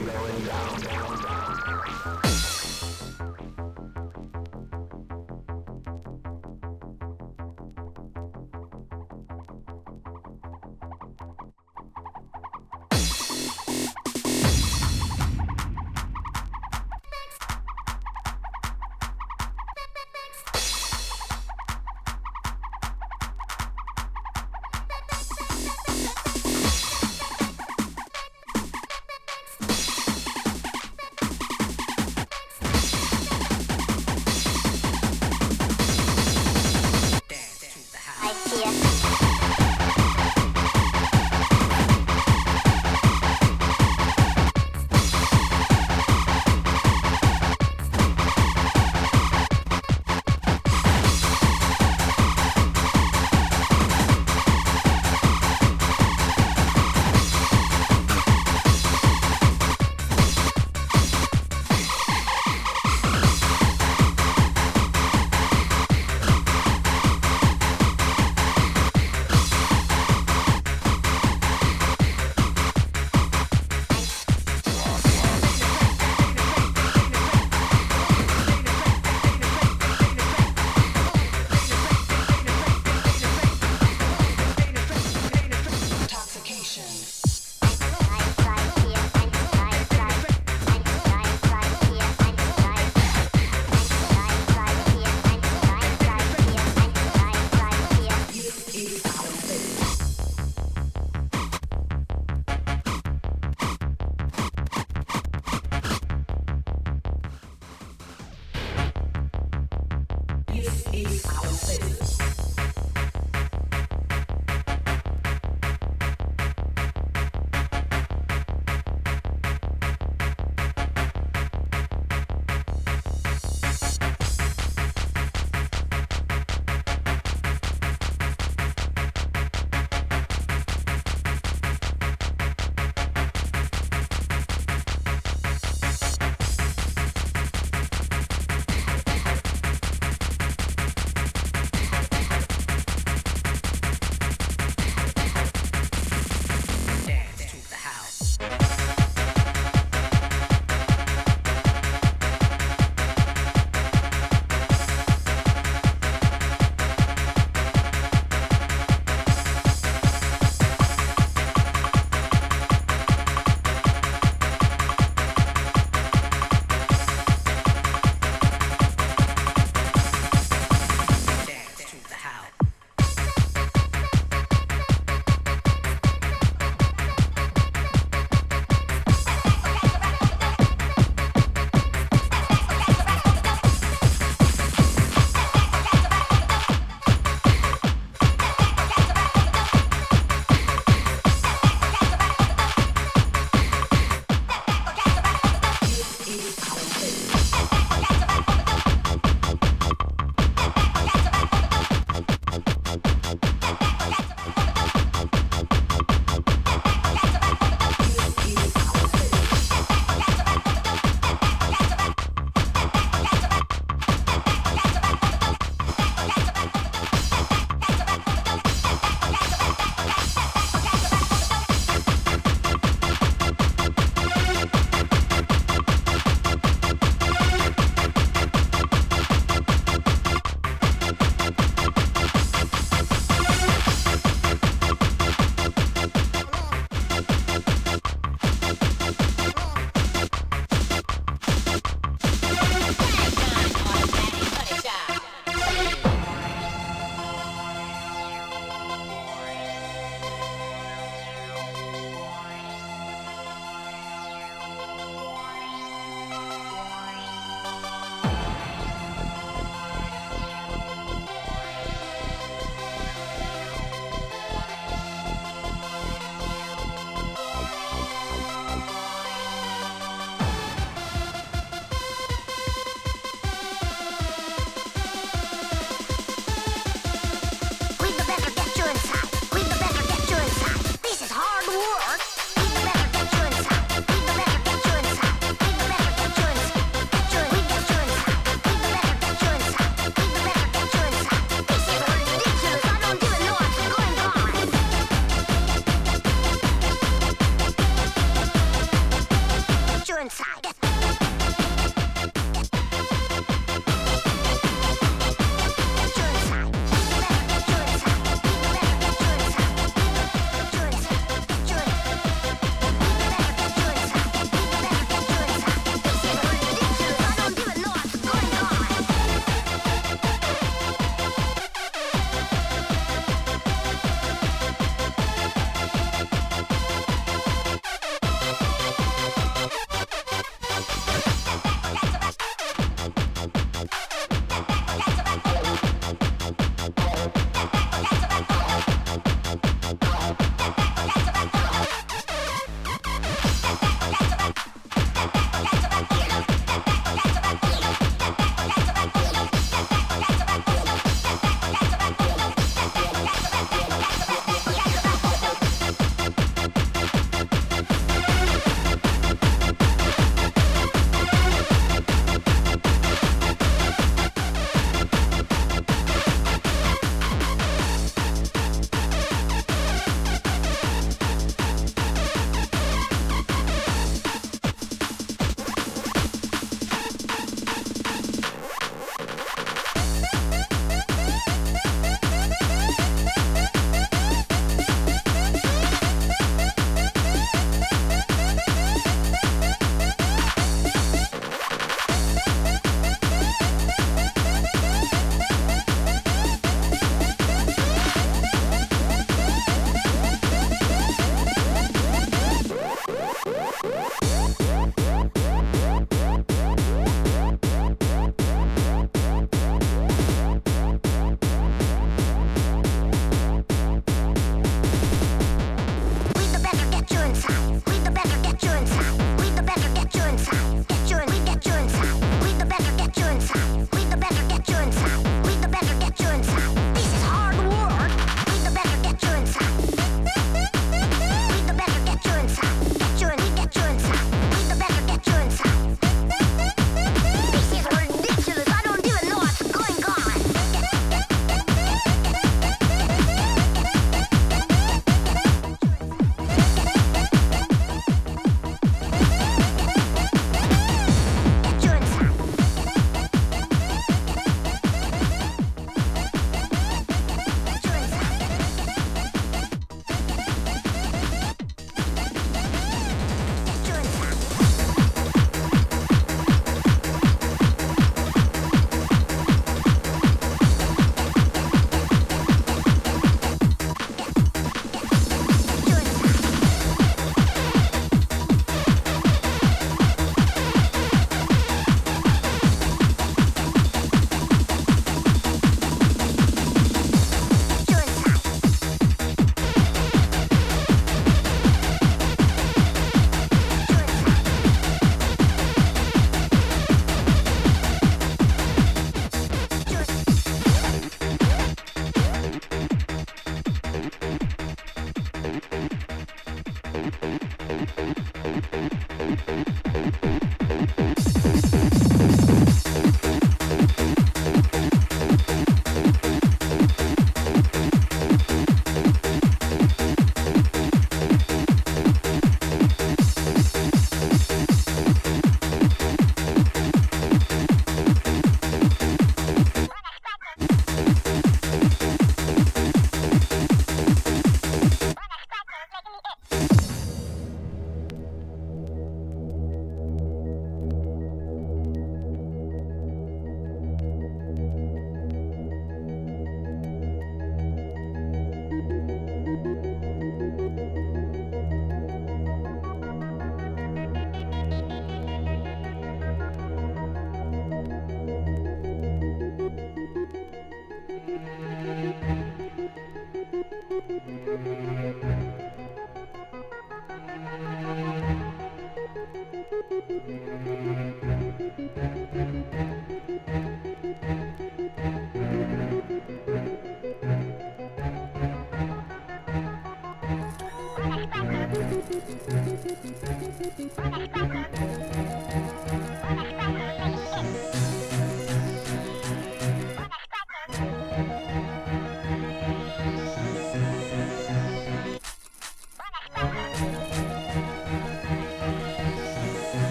going down.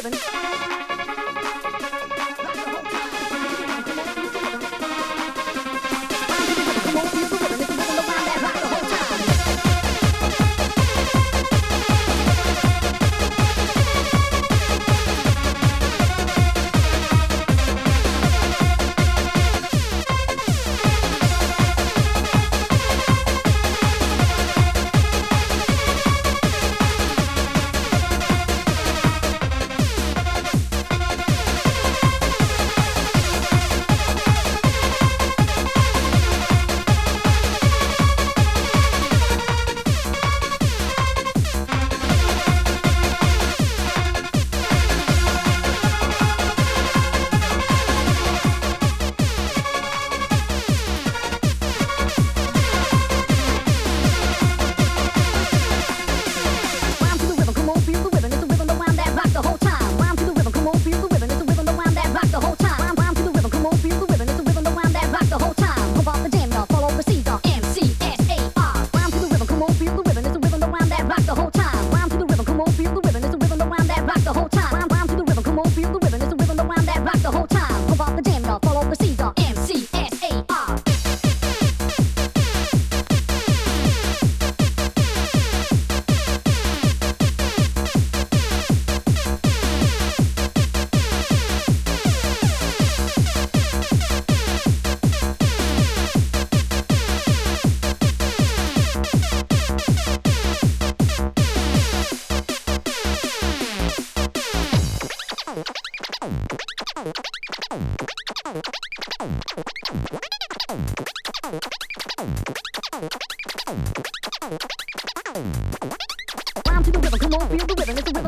Seven. Come on, feel the rhythm, it's the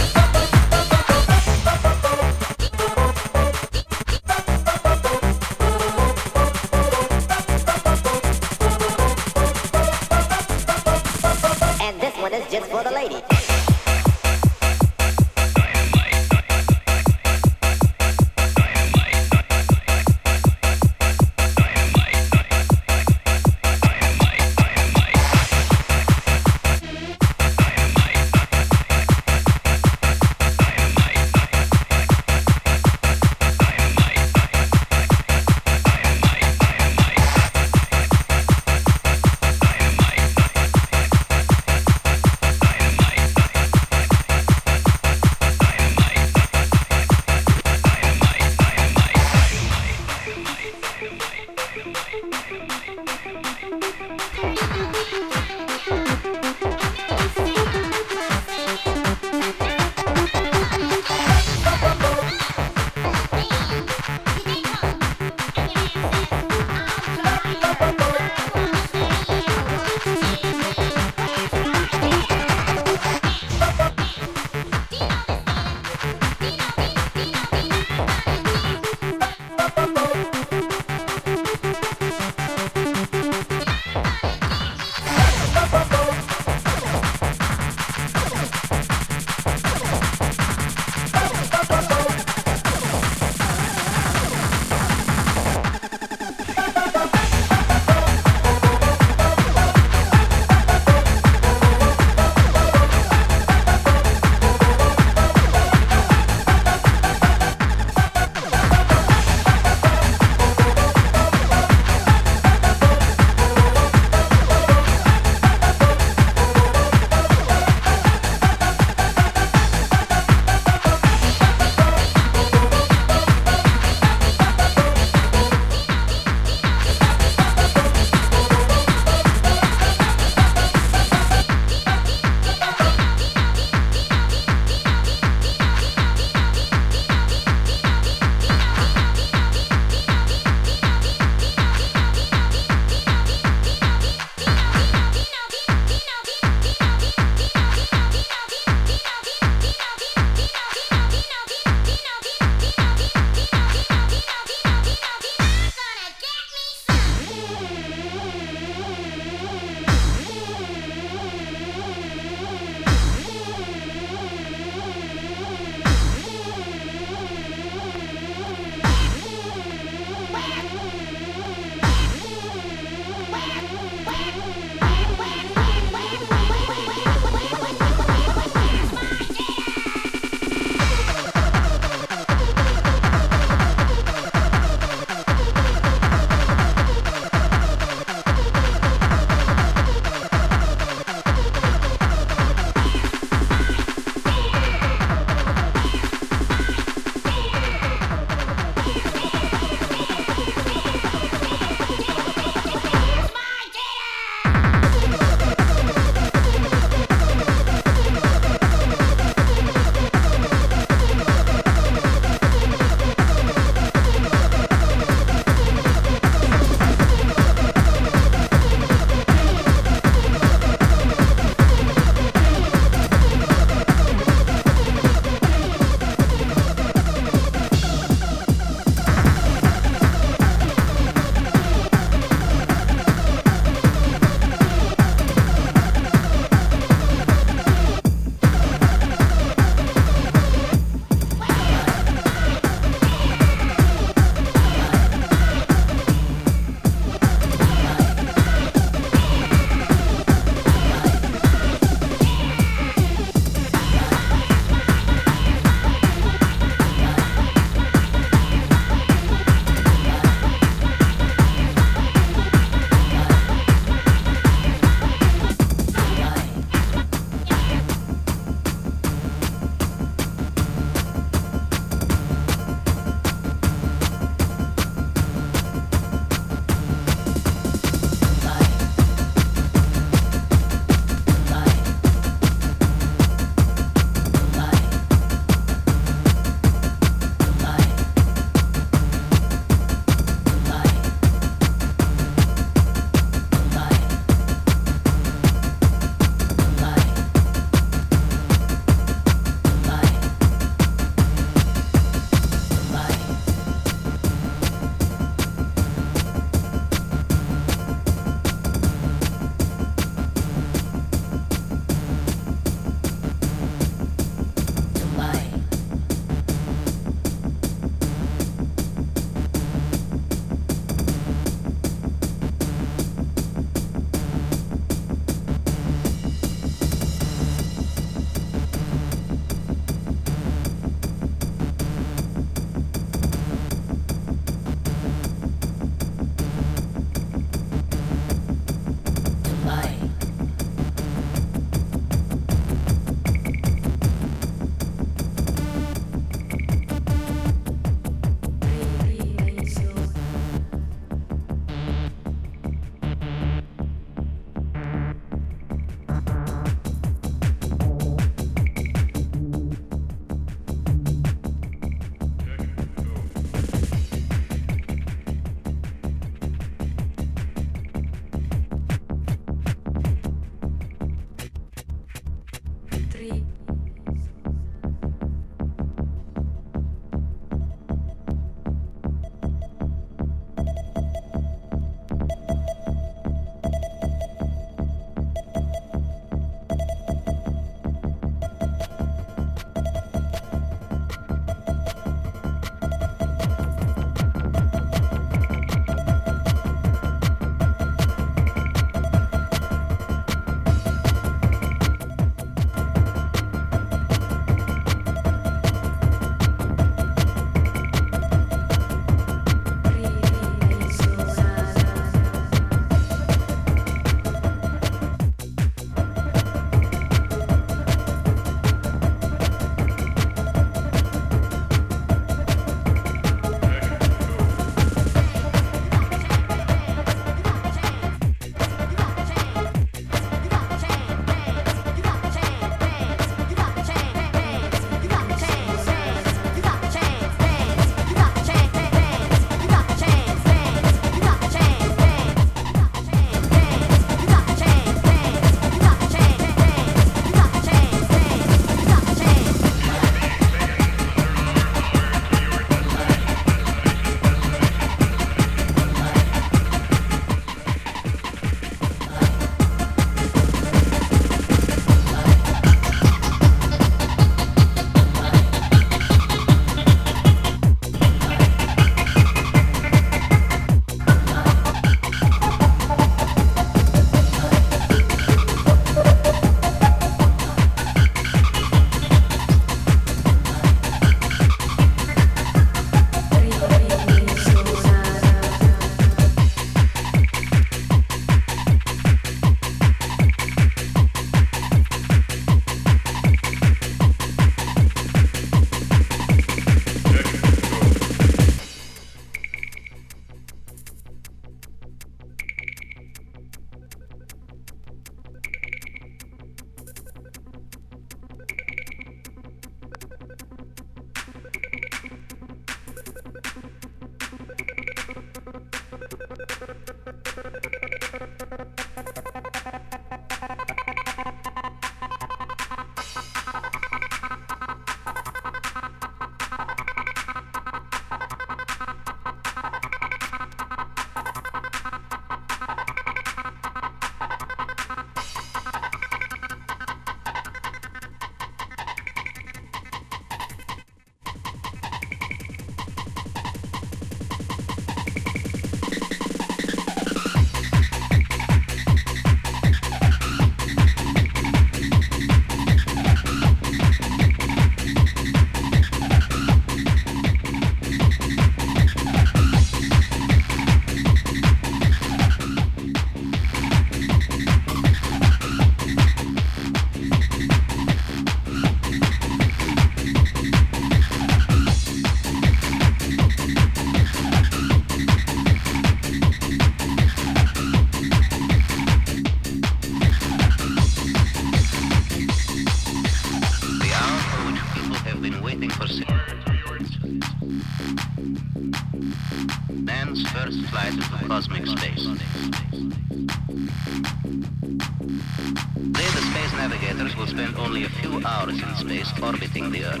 hours in space orbiting the Earth.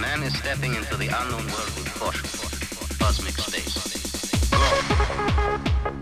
Man is stepping into the unknown world with caution. Cosmic space. Cosmic